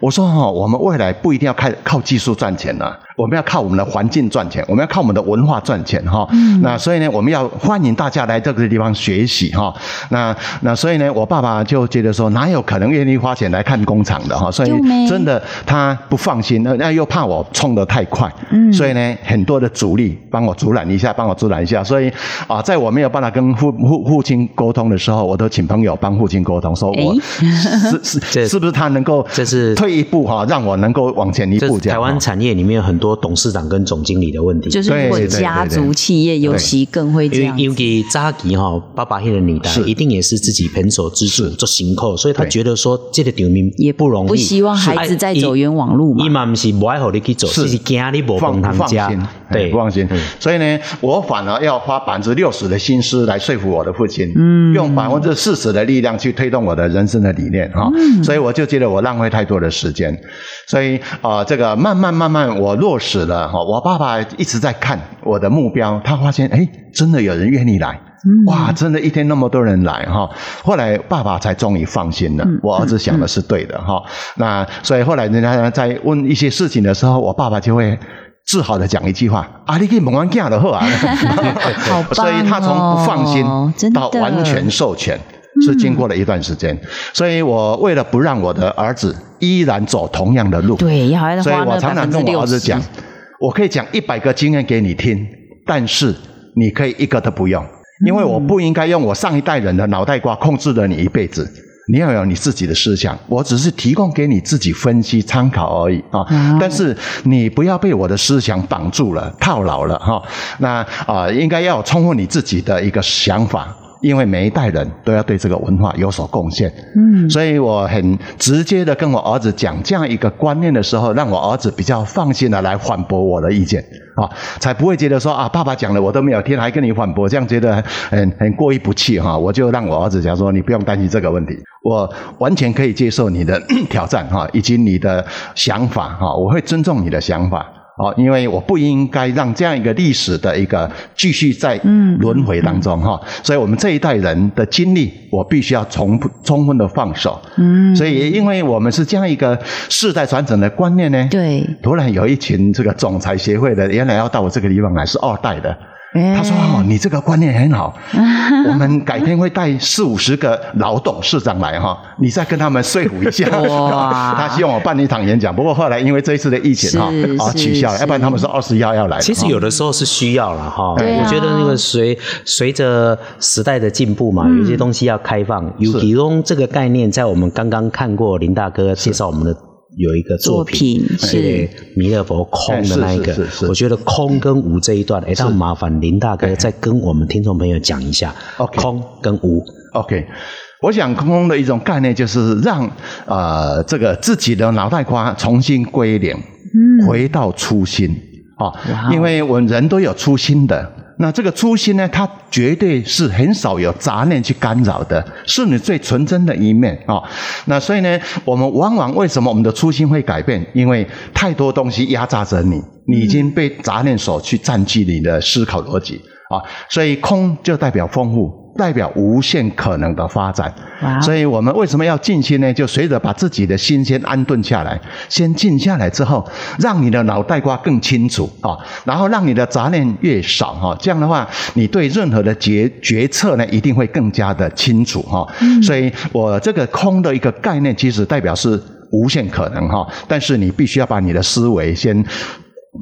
我说哈，我们未来不一定要靠靠技术赚钱了。我们要靠我们的环境赚钱，我们要靠我们的文化赚钱哈。那所以呢，我们要欢迎大家来这个地方学习哈。那那所以呢，我爸爸就觉得说，哪有可能愿意花钱来看工厂的哈？所以真的他不放心，那那又怕我冲得太快，嗯所以呢，很多的阻力帮我阻拦一下，帮我阻拦一下。所以啊，在我没有办法跟父父父亲沟通的时候，我都请朋友帮父亲沟通，说我是是 是不是他能够这是退一步哈，让我能够往前一步。台湾产业里面有很多。董事长跟总经理的问题，就是如果家族企业尤其更会这样。因为扎吉哈爸爸那个年代，一定也是自己平手之主做行扣，所以他觉得说这个场面也不容易，不希望孩子再走冤枉路嘛。伊嘛不是不爱好你去走，是惊你无放他家，对，不放心。所以呢，我反而要花百分之六十的心思来说服我的父亲，嗯，用百分之四十的力量去推动我的人生的理念哈。所以我就觉得我浪费太多的时间，所以啊，这个慢慢慢慢我落。实了哈！我爸爸一直在看我的目标，他发现哎，真的有人愿意来，哇，真的一天那么多人来哈！后来爸爸才终于放心了，我儿子想的是对的哈。那所以后来人家在问一些事情的时候，我爸爸就会自豪的讲一句话：“啊，你可以猛完干的啊！”所以他从不放心到完全授权。是经过了一段时间，所以我为了不让我的儿子依然走同样的路，对，所以我常常跟我儿子讲，我可以讲一百个经验给你听，但是你可以一个都不用，因为我不应该用我上一代人的脑袋瓜控制了你一辈子，你要有你自己的思想，我只是提供给你自己分析参考而已啊，但是你不要被我的思想绑住了、套牢了哈，那啊，应该要充分你自己的一个想法。因为每一代人都要对这个文化有所贡献，嗯，所以我很直接的跟我儿子讲这样一个观念的时候，让我儿子比较放心的来反驳我的意见，啊，才不会觉得说啊，爸爸讲了我都没有听，还跟你反驳，这样觉得很很过意不去哈。我就让我儿子讲说，你不用担心这个问题，我完全可以接受你的 挑战哈，以及你的想法哈，我会尊重你的想法。哦，因为我不应该让这样一个历史的一个继续在轮回当中哈，所以我们这一代人的经历，我必须要充充分的放手。嗯，所以因为我们是这样一个世代传承的观念呢，对，突然有一群这个总裁协会的，原来要到我这个地方来，是二代的。他说：“哦，你这个观念很好，我们改天会带四五十个老董事长来哈，你再跟他们说服一下。他希望我办一场演讲，不过后来因为这一次的疫情哈，啊取消了，要不然他们说二十幺要来。其实有的时候是需要了哈，我觉得那个随随着时代的进步嘛，有些东西要开放。有其中这个概念，在我们刚刚看过林大哥介绍我们的。”有一个作品是。弥勒佛空的那一个，我觉得空跟无这一段，哎，那麻烦林大哥再跟我们听众朋友讲一下，空跟无。OK，我想空的一种概念就是让呃这个自己的脑袋瓜重新归零，回到初心。啊，因为我们人都有初心的。那这个初心呢，它绝对是很少有杂念去干扰的，是你最纯真的一面啊、那所以呢，我们往往为什么我们的初心会改变？因为太多东西压榨着你，你已经被杂念所去占据你的思考逻辑啊。所以空就代表丰富。代表无限可能的发展，所以我们为什么要静心呢？就随着把自己的心先安顿下来，先静下来之后，让你的脑袋瓜更清楚啊，然后让你的杂念越少哈，这样的话，你对任何的决决策呢，一定会更加的清楚哈。所以我这个空的一个概念，其实代表是无限可能哈，但是你必须要把你的思维先。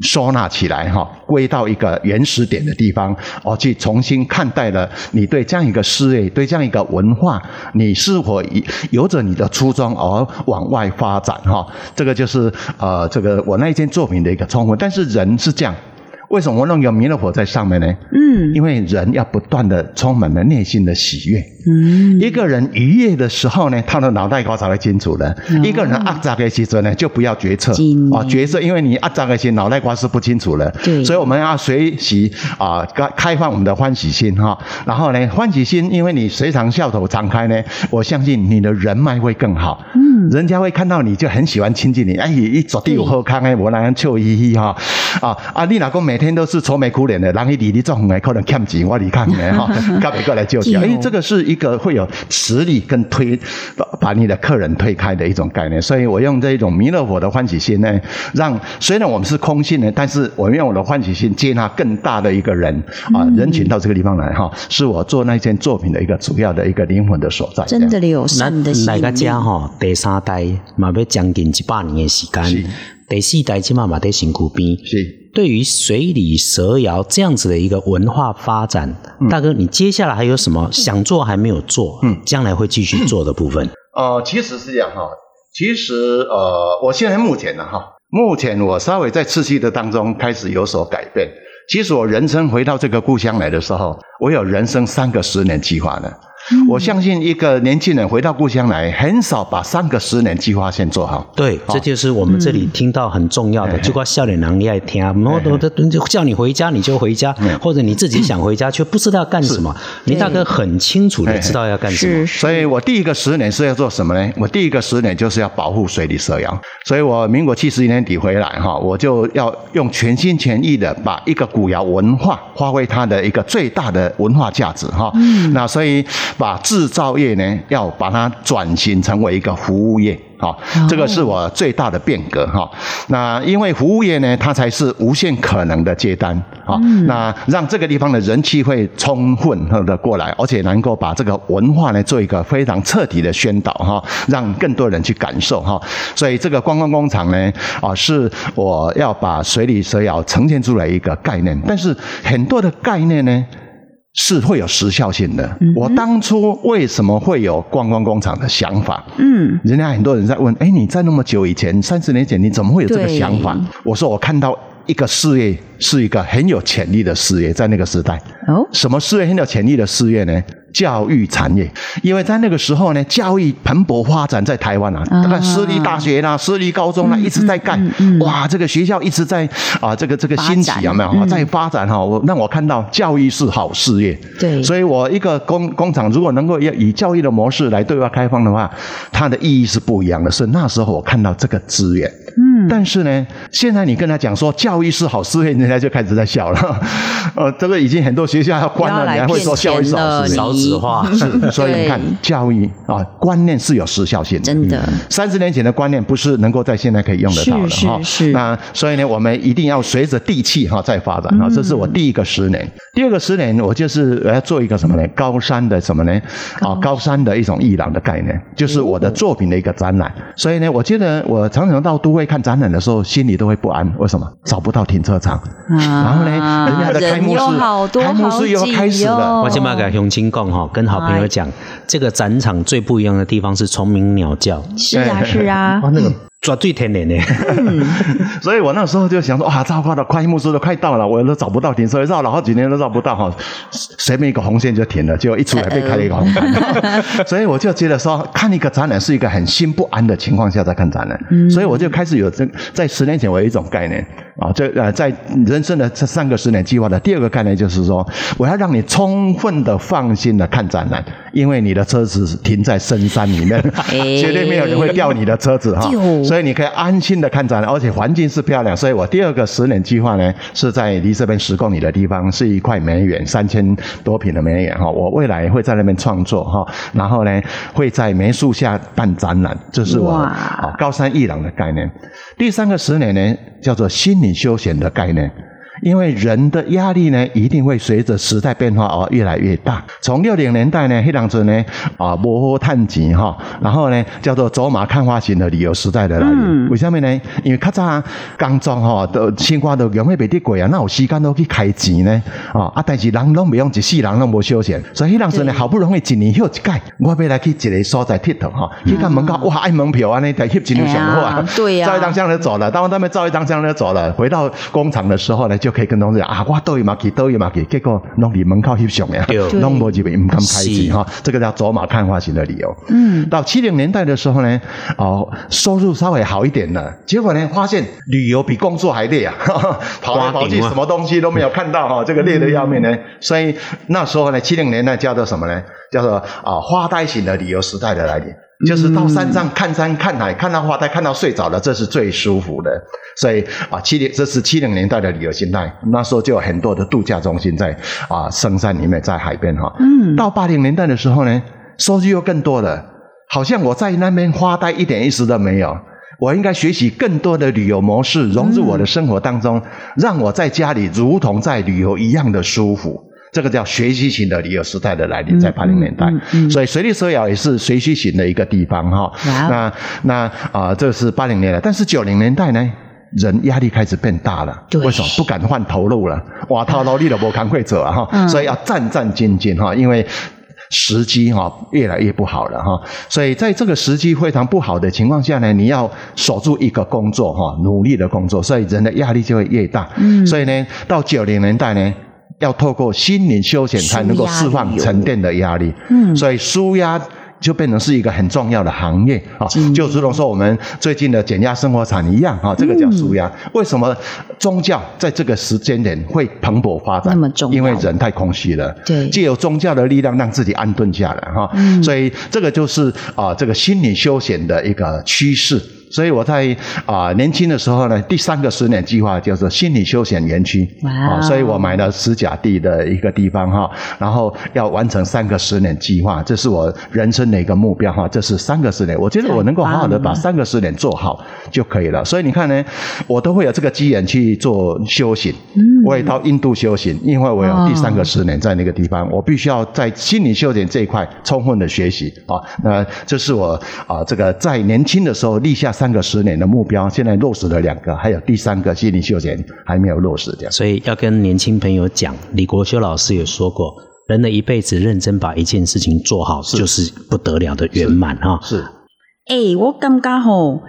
收纳起来哈，归到一个原始点的地方，哦，去重新看待了你对这样一个事业，对这样一个文化，你是否以由着你的初衷而往外发展哈？这个就是呃，这个我那一件作品的一个充分。但是人是这样，为什么我弄个弥勒佛在上面呢？嗯因为人要不断的充满了内心的喜悦。嗯，一个人愉悦的时候呢，他的脑袋瓜才会清楚的。一个人压榨的时候呢，就不要决策啊，决策，因为你压榨的时候，脑袋瓜是不清楚的。对所以我们要学习啊，开开放我们的欢喜心哈。然后呢，欢喜心，因为你随常笑口常开呢，我相信你的人脉会更好。嗯，人家会看到你就很喜欢亲近你。哎，一走地有好康哎，我那样笑嘻嘻哈。啊啊，你老公每天都是愁眉苦脸的，人一离你种的可能欠钱，我离看的哈，干别过来救救。对哦哎，这个是一个会有实力跟推把把你的客人推开的一种概念，所以我用这一种弥勒佛的欢喜心呢，让虽然我们是空性的，但是我用我的欢喜心接纳更大的一个人啊人群到这个地方来哈，是我做那件作品的一个主要的一个灵魂的所在。真的有善的心来个力家哈，第三代嘛要将近一百年的时间，第四代起码嘛在身躯边。是。对于水里蛇窑这样子的一个文化发展，嗯大哥，你接下来还有什么想做还没有做，嗯，将来会继续做的部分？呃，其实是这样哈，其实呃，我现在目前呢哈，目前我稍微在刺激的当中开始有所改变。其实我人生回到这个故乡来的时候，我有人生三个十年计划的。我相信一个年轻人回到故乡来，很少把三个十年计划先做好。对，这就是我们这里听到很重要的，就光笑脸郎你爱听，然后都都就叫你回家你就回家，或者你自己想回家却不知道干什么。你大哥很清楚的知道要干什么，所以我第一个十年是要做什么呢？我第一个十年就是要保护水里蛇谣。所以我民国七十年底回来哈，我就要用全心全意的把一个古窑文化发挥它的一个最大的文化价值哈。那所以把制造业呢，要把它转型成为一个服务业。好，这个是我最大的变革哈。那因为服务业呢，它才是无限可能的接单啊。那让这个地方的人气会充分的过来，而且能够把这个文化呢做一个非常彻底的宣导哈，让更多人去感受哈。所以这个观光工厂呢，啊，是我要把水里蛇咬呈现出来一个概念，但是很多的概念呢。是会有时效性的。我当初为什么会有观光工厂的想法？嗯，人家很多人在问，哎，你在那么久以前，三十年前，你怎么会有这个想法？我说，我看到一个事业是一个很有潜力的事业，在那个时代。哦，什么事业很有潜力的事业呢？教育产业，因为在那个时候呢，教育蓬勃发展在台湾啊，啊。大概私立大学啦、私立高中啦、一直在盖，哇，这个学校一直在啊，这个这个兴起有没有？在发展哈，我让我看到教育是好事业，对。所以我一个工工厂如果能够要以教育的模式来对外开放的话，它的意义是不一样的。是那时候我看到这个资源，嗯，但是呢，现在你跟他讲说教育是好事业，人家就开始在笑了。呃，这个已经很多学校要关了，你还会说教育是好事业？少子化，是，所以你看教育啊，观念是有时效性的。真的，三十年前的观念不是能够在现在可以用得到的是哈。那所以呢，我们一定要随着地气哈在发展嗯啊。这是我第一个十年，第二个十年我就是我要做一个什么呢？高山的什么呢？啊，高山的一种艺廊的概念，就是我的作品的一个展览。所以呢，我觉得我常常到都会看展览的时候，心里都会不安。为什么？找不到停车场。然后呢，人家的开幕人有好式，多开幕式又要开始了。我先把给熊青讲哈，跟好朋友讲，这个展场最不一样的地方是虫鸣鸟叫。是啊是啊哦，，那个绝对天然的。所以我那时候就想说，哇，糟糕了，快幕式都快到了，我都找不到停车位，绕了好几年都绕不到哈，随便一个红线就停了，结果一出来被开了一个红盘，所以我就觉得说，看一个展览是一个很心不安的情况下在看展览，所以我就开始有这在十年前我有一种概念啊，这呃在人生的这三个十年计划的第二个概念就是说，我要让你充分的放心的看展览，因为你的车子停在深山里面，绝对没有人会掉你的车子哈，所以你可以安心的看展览，而且环境是漂亮，所以我第二个十年计划呢是在离这边十公里的地方，是一块梅园，三千多平的梅园哈，我未来会在那边创作哈，然后呢会在梅树下办展览，这是我啊高山一廊的概念。第三个十年呢叫做心理休闲的概念。因为人的压力呢，一定会随着时代变化而越来越大。从六零年代呢，黑当时呢啊，摩好探吉哈，然后呢叫做走马看花型的旅游时代的来临。为什么呢？因为较早刚装哈，都生活都永远袂得过啊，那有时间都去开钱呢啊啊！但是人拢袂用一世人拢无休闲，所以黑当时呢，好不容易一年休一届，我要来去一个所在佚佗哈，去看门口哇，爱门票啊，那台翕一张相好啊，对呀，照一张相就走了。当他们照一张相就走了，回到工厂的时候呢，就。就可以跟同事讲啊，我都有嘛去，都有嘛去，结果弄离门口翕相呀，弄无入去唔敢开机哈，这个叫走马看花型的理由。嗯，到七零年代的时候呢，哦，收入稍微好一点了，结果呢，发现旅游比工作还累啊，跑来跑去，什么东西都没有看到哈，这个累得要命呢。所以那时候呢，七零年代叫做什么呢？叫做啊，花呆型的旅游时代的来临。就是到山上看山看海，看到花呆，看到睡着了，这是最舒服的。所以啊，七零这是七零年代的旅游心态。那时候就有很多的度假中心在啊深山里面，在海边哈。嗯。到八零年代的时候呢，收入又更多了。好像我在那边花呆一点意思都没有。我应该学习更多的旅游模式，融入我的生活当中，让我在家里如同在旅游一样的舒服。这个叫学习型的旅游时代的来临，在八零年代，所以水利蛇窑也是学习型的一个地方哈。那那啊，这是八零年代，但是九零年代呢，人压力开始变大了，为什么不敢换投入了？哇，套劳力了，不扛会走啊哈，所以要战战兢兢哈，因为时机哈越来越不好了哈。所以在这个时机非常不好的情况下呢，你要守住一个工作哈，努力的工作，所以人的压力就会越大。嗯，所以呢，到九零年代呢。要透过心灵休闲才能够释放沉淀的压力，嗯，所以舒压就变成是一个很重要的行业啊，就如同说我们最近的减压生活产一样啊，这个叫舒压。为什么宗教在这个时间点会蓬勃发展？那么重要，因为人太空虚了，对，借由宗教的力量让自己安顿下来哈，所以这个就是啊，这个心理休闲的一个趋势。所以我在啊年轻的时候呢，第三个十年计划叫做心理休闲园区啊，所以我买了十甲地的一个地方哈，然后要完成三个十年计划，这是我人生的一个目标哈。这是三个十年，我觉得我能够好好的把三个十年做好就可以了。所以你看呢，我都会有这个机缘去做修行，我也到印度修行，因为我有第三个十年在那个地方，我必须要在心理休闲这一块充分的学习啊。那这是我啊这个在年轻的时候立下。三个十年的目标，现在落实了两个，还有第三个心理休闲还没有落实掉。所以要跟年轻朋友讲，李国修老师也说过，人的一辈子认真把一件事情做好，就是不得了的圆满哈。是，哎，我感觉吼，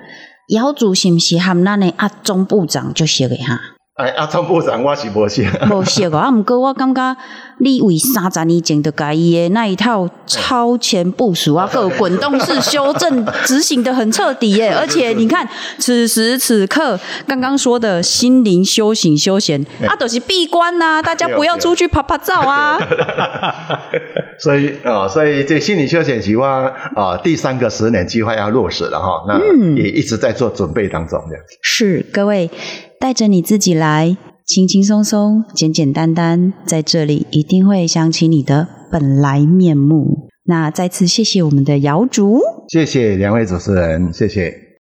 姚主是不是和咱的阿中部长就写给哈？哎，阿张部长我是无识，无识啊。毋过我感觉你为三十年前就改伊的那一套超前部署啊，个滚动式修正执行的很彻底耶。而且你看，此时此刻刚刚说的心灵修行休闲，啊，都是闭关呐，大家不要出去拍拍照啊。所以啊，所以这心理休闲计划啊，第三个十年计划要落实了哈，那也一直在做准备当中的。是各位。带着你自己来，轻轻松松、简简单单，在这里一定会想起你的本来面目。那再次谢谢我们的瑶竹，谢谢两位主持人，谢谢。